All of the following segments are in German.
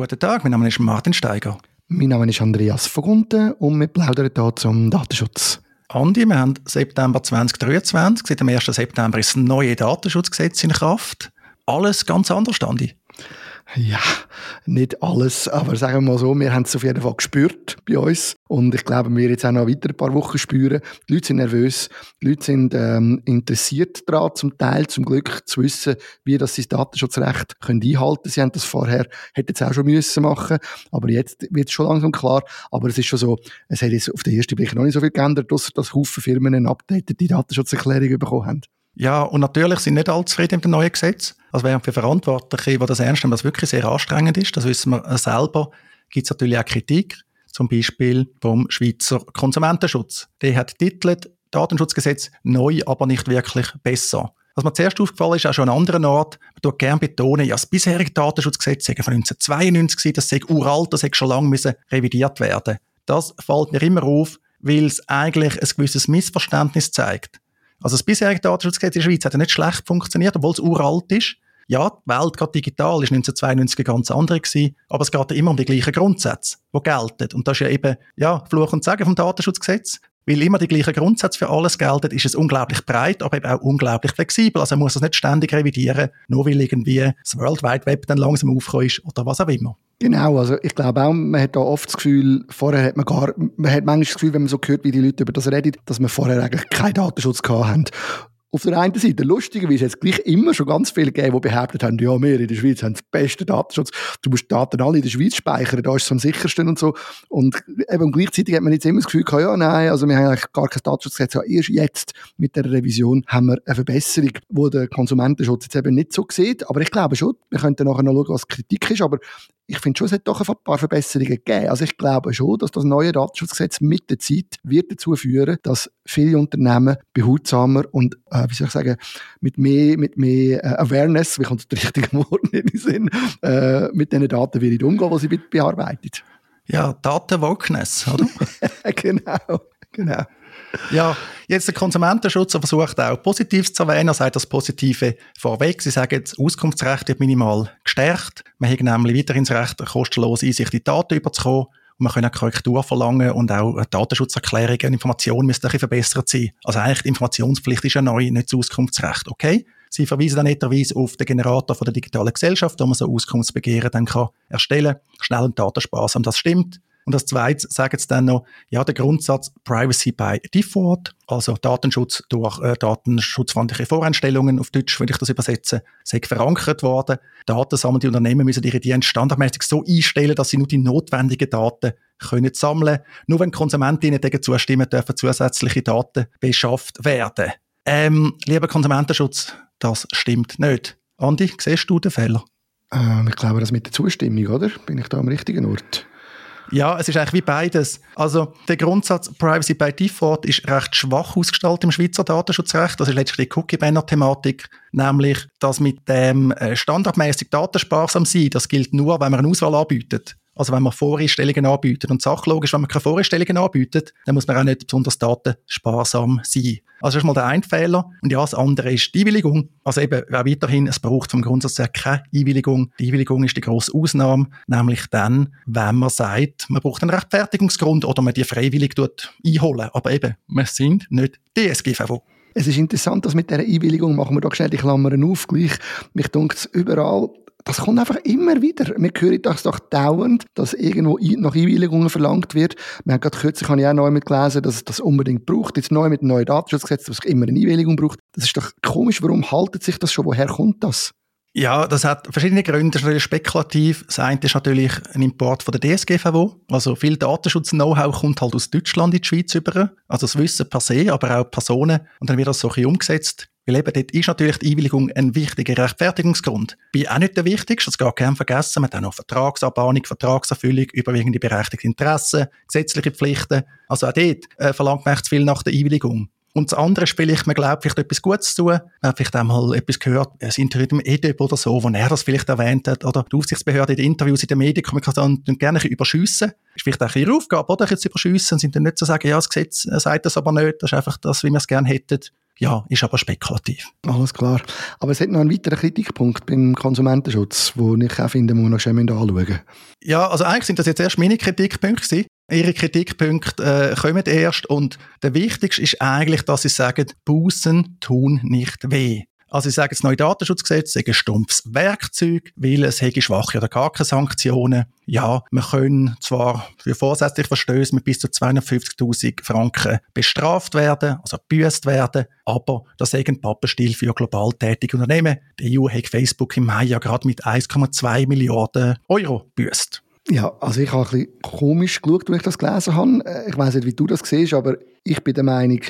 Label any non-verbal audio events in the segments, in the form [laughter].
Guten Tag, mein Name ist Martin Steiger. Mein Name ist Andreas Vogunten und wir plaudern hier zum Datenschutz. Andi, wir haben September 2023. Seit dem 1. September ist das neue Datenschutzgesetz in Kraft. Alles ganz anders, Andi. Ja, nicht alles, aber sagen wir mal so, wir haben es auf jeden Fall gespürt bei uns. Und ich glaube, wir jetzt auch noch weiter ein paar Wochen spüren. Die Leute sind nervös, die Leute sind ähm, interessiert daran, zum Teil, zum Glück zu wissen, wie das sie das Datenschutzrecht können einhalten Sie haben das vorher, hätten es auch schon müssen machen, aber jetzt wird es schon langsam klar, aber es ist schon so, es hat jetzt auf den ersten Blick noch nicht so viel geändert, außer dass Haufen Firmen eine updated Datenschutzerklärung bekommen haben. Ja, und natürlich sind nicht alle zufrieden mit dem neuen Gesetz. Also während für Verantwortliche, die das ernst nehmen, das wirklich sehr anstrengend ist, das wissen wir selber, gibt es natürlich auch Kritik, zum Beispiel vom Schweizer Konsumentenschutz. Der hat titelt Datenschutzgesetz neu, aber nicht wirklich besser. Was mir zuerst aufgefallen ist, auch schon an anderen Ort, man tut gerne betonen, ja, das bisherige Datenschutzgesetz sei von 1992 das sei uralt, das sei schon lange müssen revidiert werden. Das fällt mir immer auf, weil es eigentlich ein gewisses Missverständnis zeigt. Also das bisherige Datenschutzgesetz in der Schweiz hat ja nicht schlecht funktioniert, obwohl es uralt ist. Ja, die Welt, gerade digital, ist 1992 eine ganz andere gewesen, aber es geht ja immer um die gleichen Grundsätze, die gelten. Und das ist ja eben, ja, Fluch und Sagen vom Datenschutzgesetz. Weil immer die gleichen Grundsätze für alles gelten, ist es unglaublich breit, aber eben auch unglaublich flexibel. Also man muss es nicht ständig revidieren, nur weil irgendwie das World Wide Web dann langsam aufgekommen ist oder was auch immer. Genau, also ich glaube auch, man hat da oft das Gefühl, vorher hat man gar, man hat manchmal das Gefühl, wenn man so hört, wie die Leute über das reden, dass man vorher eigentlich keinen Datenschutz gehabt haben auf der einen Seite, lustigerweise hat es gleich immer schon ganz viele gegeben, die behauptet haben, ja, wir in der Schweiz haben den besten Datenschutz. Du musst Daten alle in der Schweiz speichern, da ist es am sichersten und so. Und eben gleichzeitig hat man jetzt immer das Gefühl gehabt, ja, nein, also wir haben eigentlich gar kein Datenschutzgesetz. Ja, erst jetzt mit der Revision haben wir eine Verbesserung, wo der Konsumentenschutz jetzt eben nicht so sieht. Aber ich glaube schon, wir könnten nachher noch schauen, was Kritik ist, aber ich finde schon, es hat doch ein paar Verbesserungen gegeben. Also ich glaube schon, dass das neue Datenschutzgesetz mit der Zeit wird dazu führen, dass viele Unternehmen behutsamer und, äh, wie soll ich sagen, mit mehr, mit mehr äh, Awareness, wie kommt das richtige [laughs] Wort in den Sinn, äh, mit den Daten wieder umgehen, die sie bearbeiten. Ja, Datenwokeness, oder? [laughs] genau, genau. Ja, jetzt der Konsumentenschutz versucht auch Positives zu erwähnen. Er sagt das Positive vorweg. Sie sagen, das Auskunftsrecht wird minimal gestärkt. Man hat nämlich weiterhin das Recht, kostenlos Einsicht in die Daten überzukommen. Und man kann auch Korrektur verlangen und auch Datenschutzerklärungen und Informationen müssen ein bisschen verbessert sein. Also eigentlich die Informationspflicht ist ja neu, nicht das Auskunftsrecht, okay? Sie verweisen dann netterweise auf den Generator von der digitalen Gesellschaft, wo man so Auskunftsbegehren dann kann erstellen kann. Schnell und datensparsam, das stimmt. Und als zweites sagen sie dann noch, ja, der Grundsatz Privacy by Default, also Datenschutz durch äh, datenschutzfreundliche Voreinstellungen, auf Deutsch würde ich das übersetzen, sei verankert worden. Datensammelnde Unternehmen müssen ihre Dienste standardmäßig so einstellen, dass sie nur die notwendigen Daten können sammeln. Nur wenn Konsumentinnen dagegen zustimmen, dürfen zusätzliche Daten beschafft werden. Ähm, lieber Konsumentenschutz, das stimmt nicht. Andi, siehst du den Fehler? Ähm, ich glaube, das mit der Zustimmung, oder? Bin ich da am richtigen Ort? Ja, es ist eigentlich wie beides. Also der Grundsatz Privacy by Default ist recht schwach ausgestaltet im Schweizer Datenschutzrecht. Das ist letztlich die Cookie-Banner-Thematik, nämlich, dass mit dem äh, standardmäßig datensparsam sein, das gilt nur, wenn man eine Auswahl anbietet. Also wenn man Voreinstellungen anbietet. Und sachlogisch, wenn man keine Voreinstellungen anbietet, dann muss man auch nicht besonders datensparsam sein. Also das ist mal der eine Fehler. Und ja, das andere ist die Einwilligung. Also eben auch weiterhin, es braucht vom Grundsatz her keine Einwilligung. Die Einwilligung ist die grosse Ausnahme, nämlich dann, wenn man sagt, man braucht einen Rechtfertigungsgrund oder man die freiwillig tut einholen. Aber eben, wir sind nicht DSGVO. Es ist interessant, dass mit dieser Einwilligung machen wir doch schnell die Klammern auf. Gleich, mich dunkt überall das kommt einfach immer wieder. Wir hören das doch dauernd, dass irgendwo nach Einwilligungen verlangt wird. Wir haben gerade kürzlich habe ich auch neu mitgelesen, dass es das unbedingt braucht. Jetzt neu mit dem neuen Datenschutzgesetz, dass es immer eine Einwilligung braucht. Das ist doch komisch. Warum haltet sich das schon? Woher kommt das? Ja, das hat verschiedene Gründe. Das ist natürlich spekulativ. Das eine ist natürlich ein Import von der DSGVO. Also viel Datenschutz-Know-how kommt halt aus Deutschland in die Schweiz über. Also das Wissen per se, aber auch Personen. Und dann wird das so ein bisschen umgesetzt. Weil eben dort ist natürlich die Einwilligung ein wichtiger Rechtfertigungsgrund. Bin auch nicht der wichtigste, das geht gerne vergessen. Man hat auch noch Vertragsabmahnung, Vertragserfüllung, überwiegende berechtigte Interessen, gesetzliche Pflichten. Also auch dort äh, verlangt man echt viel nach der Einwilligung. Und das andere ist vielleicht, man glaubt vielleicht etwas Gutes zu tun. Man hat vielleicht einmal etwas gehört, ein Interview mit dem EDIP oder so, wo er das vielleicht erwähnt hat. Oder die Aufsichtsbehörde in den Interviews in Medien Medienkommunikation gerne überschüssen. Ist vielleicht auch ihre Aufgabe, oder? Jetzt überschüssen und sind dann nicht zu sagen, ja, das Gesetz sagt das aber nicht. Das ist einfach das, wie wir es gerne hätten ja, ist aber spekulativ. Alles klar. Aber es hat noch einen weiteren Kritikpunkt beim Konsumentenschutz, den ich auch finde, muss man noch schön anschauen. Ja, also eigentlich sind das jetzt erst meine Kritikpunkte gewesen. Ihre Kritikpunkte äh, kommen erst und der wichtigste ist eigentlich, dass sie sagen, Bußen tun nicht weh. Also ich sage, das neue Datenschutzgesetz ist ein stumpfes Werkzeug, weil es hätte schwache oder gar keine Sanktionen. Ja, wir können zwar für vorsätzliche Verstöße mit bis zu 250'000 Franken bestraft werden, also gebüßt werden, aber das ist ein Pappenstiel für global tätige Unternehmen. Die EU hat Facebook im Mai ja gerade mit 1,2 Milliarden Euro büßt. Ja, also ich habe ein bisschen komisch geschaut, als ich das gelesen habe. Ich weiß nicht, wie du das siehst, aber ich bin der Meinung,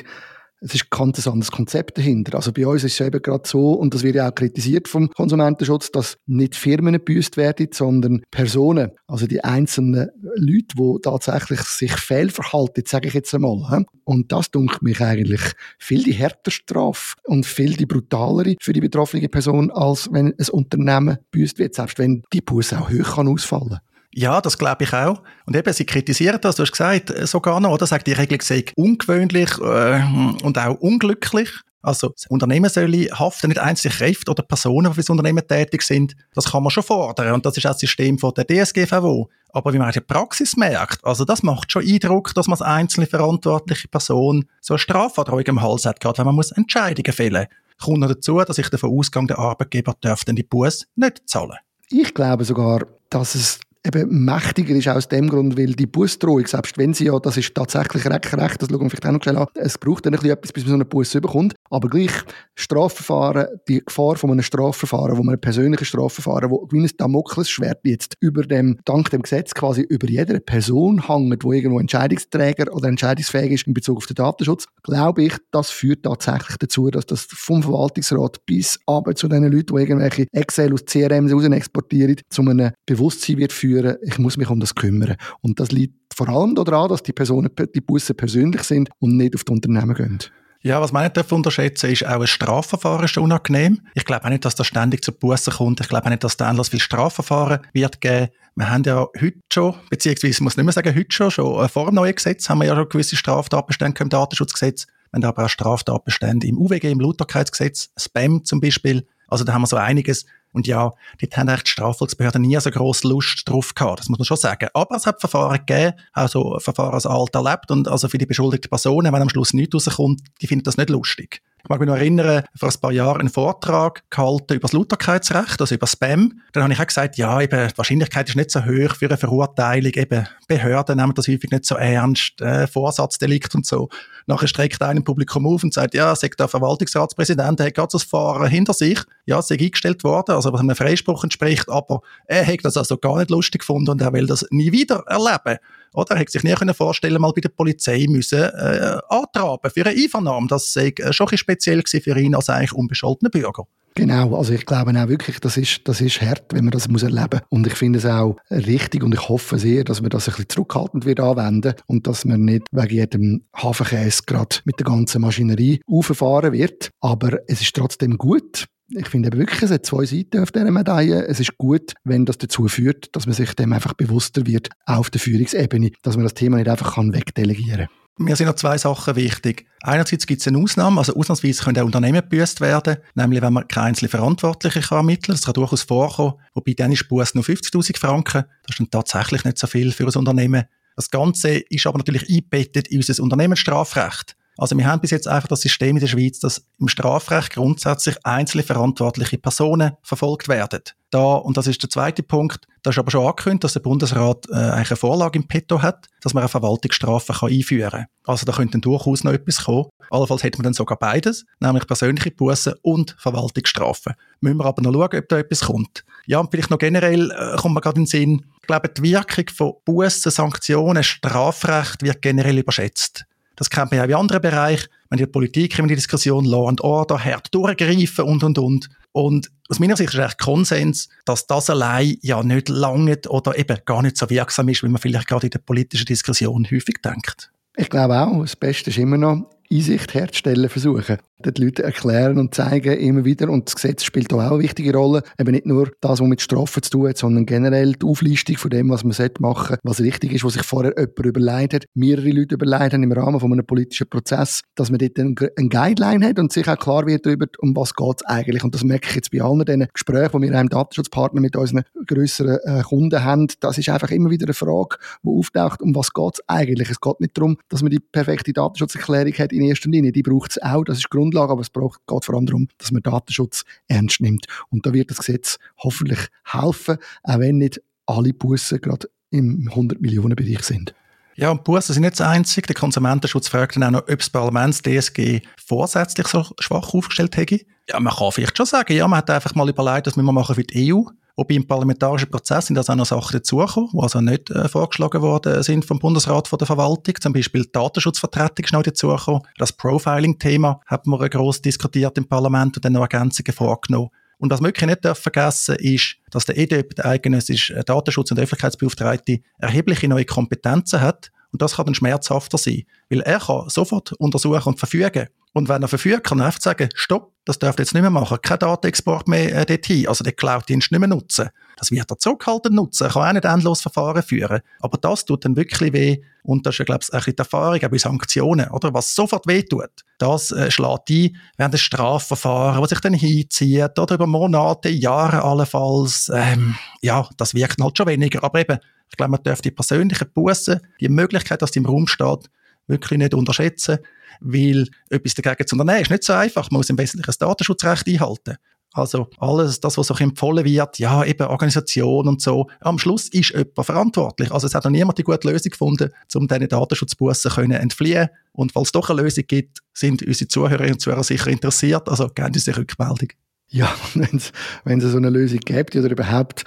es ist ein ganz anderes Konzept dahinter. Also bei uns ist es eben gerade so, und das wird ja auch kritisiert vom Konsumentenschutz, dass nicht Firmen gebüßt werden, sondern Personen, also die einzelnen Leute, die tatsächlich sich fehlverhalten, sage ich jetzt einmal. Und das dunkelt mich eigentlich viel die härtere Strafe und viel die brutalere für die betroffene Person, als wenn ein Unternehmen büßt wird, selbst wenn die Buße auch kann ausfallen kann. Ja, das glaube ich auch. Und eben, sie kritisieren das, du hast gesagt, äh, sogar noch, oder? Sagt, die Regelung sei ungewöhnlich äh, und auch unglücklich. Also, das Unternehmen soll haften, nicht einzelne Kräfte oder Personen, die für das Unternehmen tätig sind. Das kann man schon fordern. Und das ist auch das System von der DSGVO. Aber wie man in der Praxis merkt, also das macht schon Eindruck, dass man als einzelne verantwortliche Person so eine Strafandrohung im Hals hat, gerade wenn man muss Entscheidungen fällen muss. Kommt noch dazu, dass ich davon ausgehe, der Arbeitgeber dann die Buß nicht zahlen. Ich glaube sogar, dass es eben mächtiger ist aus dem Grund, weil die Busdrohung, selbst wenn sie ja, das ist tatsächlich recht, recht das schauen wir vielleicht auch noch schnell an, es braucht dann ein bisschen etwas, bis man so einen Bus bekommt, aber gleich Strafverfahren, die Gefahr von einem Strafverfahren, wo man ein persönliches Strafverfahren, wo wie ein Damoklesschwert jetzt über dem, dank dem Gesetz quasi über jede Person hängt, wo irgendwo Entscheidungsträger oder entscheidungsfähig ist in Bezug auf den Datenschutz, glaube ich, das führt tatsächlich dazu, dass das vom Verwaltungsrat bis aber zu den Leuten, die irgendwelche Excel aus CRM raus exportieren, zu einem Bewusstsein wird führen, führen, ich muss mich um das kümmern. Und das liegt vor allem daran, dass die Personen, die Busse persönlich sind und nicht auf die Unternehmen gehen. Ja, was man nicht unterschätzen ist, auch ein Strafverfahren ist unangenehm. Ich glaube auch nicht, dass das ständig zu Bussen kommt. Ich glaube auch nicht, dass da endlos viel Strafverfahren wird geben. Wir haben ja heute schon, beziehungsweise ich muss nicht mehr sagen heute schon, schon vor dem neuen Gesetz haben wir ja schon gewisse Straftatbestände im Datenschutzgesetz. Wir haben aber auch Straftatbestände im UWG, im Lauterkeitsgesetz, Spam zum Beispiel. Also da haben wir so einiges, und ja, dort haben echt die Strafvollzugsbehörden nie so grosse Lust drauf gehabt. Das muss man schon sagen. Aber es hat Verfahren gegeben, also Verfahren als Alt erlebt und also für die beschuldigten Personen, wenn am Schluss nichts rauskommt, die finden das nicht lustig. Ich mag mich noch erinnern, vor ein paar Jahren einen Vortrag gehalten über das Lauterkeitsrecht, also über Spam. Dann habe ich auch gesagt, ja, eben, die Wahrscheinlichkeit ist nicht so hoch für eine Verurteilung, eben, Behörden nehmen das häufig nicht so ernst, äh, Vorsatzdelikt und so. Nachher streckt einer im Publikum auf und sagt, ja, sagt der Verwaltungsratspräsident, er hat gerade das Fahren hinter sich. Ja, ist eingestellt worden, also was einem Freispruch entspricht, aber er hat das also gar nicht lustig gefunden und er will das nie wieder erleben. Oder? Er hätte sich nie können vorstellen, mal bei der Polizei müssen, äh, antraben für eine Einvernahme. Das sei äh, schon ein speziell für ihn als eigentlich unbescholtener Bürger. Genau, also ich glaube auch wirklich, das ist, das ist hart, wenn man das muss erleben muss. Und ich finde es auch richtig und ich hoffe sehr, dass man das ein bisschen zurückhaltend wird anwenden und dass man nicht wegen jedem Hafenkäse gerade mit der ganzen Maschinerie auffahren wird. Aber es ist trotzdem gut, ich finde eben wirklich, es hat zwei Seiten auf dieser Medaille. Es ist gut, wenn das dazu führt, dass man sich dem einfach bewusster wird auf der Führungsebene, dass man das Thema nicht einfach wegdelegieren kann. Mir sind noch zwei Sachen wichtig. Einerseits gibt es eine Ausnahme, also ausnahmsweise können auch Unternehmen gebüßt werden, nämlich wenn man keine einzelne Verantwortliche kann ermitteln Das kann durchaus vorkommen, wobei dann ist Buß nur 50'000 Franken. Das ist dann tatsächlich nicht so viel für ein Unternehmen. Das Ganze ist aber natürlich eingebettet in unser Unternehmensstrafrecht. Also wir haben bis jetzt einfach das System in der Schweiz, dass im Strafrecht grundsätzlich einzelne verantwortliche Personen verfolgt werden. Da, und das ist der zweite Punkt, da ist aber schon angekündigt, dass der Bundesrat äh, eigentlich eine Vorlage im Petto hat, dass man eine Verwaltungsstrafe kann einführen kann. Also da könnte dann durchaus noch etwas kommen. Allenfalls hätte man dann sogar beides, nämlich persönliche Bussen und Verwaltungsstrafen. Müssen wir aber noch schauen, ob da etwas kommt. Ja, und vielleicht noch generell äh, kommt mir gerade in den Sinn, ich glaube, die Wirkung von Bussen, Sanktionen, Strafrecht wird generell überschätzt. Das kennt man ja auch in anderen Bereichen. Wenn die Politik in die Diskussion Law and Order hart durchgreifen und, und, und. Und aus meiner Sicht ist echt Konsens, dass das allein ja nicht lange oder eben gar nicht so wirksam ist, wie man vielleicht gerade in der politischen Diskussion häufig denkt. Ich glaube auch, das Beste ist immer noch, Einsicht herzustellen versuchen. Den Leuten erklären und zeigen immer wieder. Und das Gesetz spielt auch eine wichtige Rolle. Eben nicht nur das, was mit Strafen zu tun hat, sondern generell die Auflistung von dem, was man machen sollte, was richtig ist, was sich vorher jemand überlegt hat, mehrere Leute überlegt haben im Rahmen von einem politischen Prozess, dass man dort eine Guideline hat und sich auch klar wird darüber, um was geht es eigentlich. Und das merke ich jetzt bei allen diesen Gesprächen, die wir im Datenschutzpartner mit unseren grösseren äh, Kunden haben. Das ist einfach immer wieder eine Frage, die auftaucht, um was geht es eigentlich. Es geht nicht darum, dass man die perfekte Datenschutzerklärung hat in erster Linie. Die braucht es auch, das ist Grundlage, aber es braucht, geht vor allem darum, dass man Datenschutz ernst nimmt. Und da wird das Gesetz hoffentlich helfen, auch wenn nicht alle Bussen gerade im 100-Millionen-Bereich sind. Ja, und Bussen sind nicht das Einzige. Der Konsumentenschutz fragt dann auch noch, ob das Parlament DSG vorsätzlich so schwach aufgestellt hätte. Ja, man kann vielleicht schon sagen, ja, man hat einfach mal überlegt, was wir machen für die EU. Wobei im parlamentarischen Prozess sind also auch noch Sachen dazugekommen, die also nicht äh, vorgeschlagen worden sind vom Bundesrat von der Verwaltung. Zum Beispiel die Datenschutzvertretung ist noch dazugekommen. Das Profiling-Thema hat man gross diskutiert im Parlament und dann noch Ergänzungen vorgenommen. Und was wir wirklich nicht vergessen ist, dass der EDEP, der eidgenössische Datenschutz- und Öffentlichkeitsbeauftragte, erhebliche neue Kompetenzen hat. Und das kann dann schmerzhafter sein. Weil er kann sofort untersuchen und verfügen. Und wenn er verfügt, kann er einfach sagen, stopp, das dürft ihr jetzt nicht mehr machen, kein Datenexport mehr äh, dorthin, also den Cloud-Dienst nicht mehr nutzen. Das wird er zurückhaltend nutzen, er kann auch nicht endlos Verfahren führen. Aber das tut dann wirklich weh und das ist, glaube ich, ein bisschen die Erfahrung auch bei Sanktionen, oder? Was sofort weh tut, das äh, schlägt ein während des Strafverfahren, was sich dann hinzieht, oder über Monate, Jahre allenfalls. Ähm, ja, das wirkt halt schon weniger. Aber eben, ich glaube, man darf die persönlichen Bussen, die Möglichkeit, dass die im Raum steht, wirklich nicht unterschätzen, weil etwas dagegen zu unternehmen ist nicht so einfach. Man muss im Wesentlichen das Datenschutzrecht einhalten. Also alles, das, was auch empfohlen wird, ja, eben Organisation und so, am Schluss ist jemand verantwortlich. Also es hat noch niemand die gute Lösung gefunden, um diesen Datenschutzbussen zu entfliehen. Und falls es doch eine Lösung gibt, sind unsere Zuhörerinnen und Zuhörer sicher interessiert. Also geben Sie sich Rückmeldung. Ja, wenn es so eine Lösung gibt oder überhaupt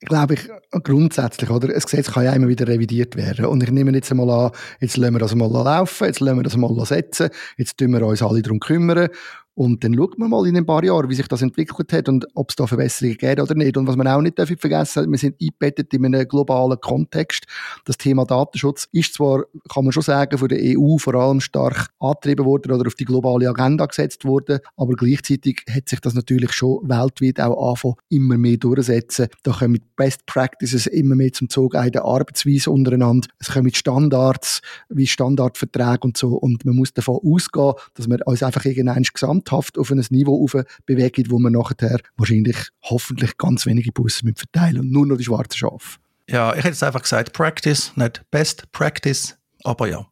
glaube ich, grundsätzlich, oder? Ein Gesetz kann ja immer wieder revidiert werden. Und ich nehme jetzt einmal an, jetzt lassen wir das mal laufen, jetzt lassen wir das mal setzen, jetzt tun wir uns alle darum kümmern. Und dann schaut man mal in ein paar Jahren, wie sich das entwickelt hat und ob es da Verbesserungen gibt oder nicht. Und was man auch nicht vergessen darf, wir sind eingebettet in einem globalen Kontext. Das Thema Datenschutz ist zwar, kann man schon sagen, von der EU vor allem stark angetrieben worden oder auf die globale Agenda gesetzt worden, aber gleichzeitig hat sich das natürlich schon weltweit auch angefangen, immer mehr durchsetzen. Da kommen Best Practices immer mehr zum Zug, auch in der Arbeitsweise untereinander. Es kommen Standards, wie Standardverträge und so. Und man muss davon ausgehen, dass man uns einfach irgendein Gesamt gesamthaft auf ein Niveau bewegen, wo man nachher wahrscheinlich hoffentlich ganz wenige Busse verteilen und nur noch die schwarzen Schafe. Ja, ich hätte jetzt einfach gesagt Practice, nicht Best Practice, aber ja.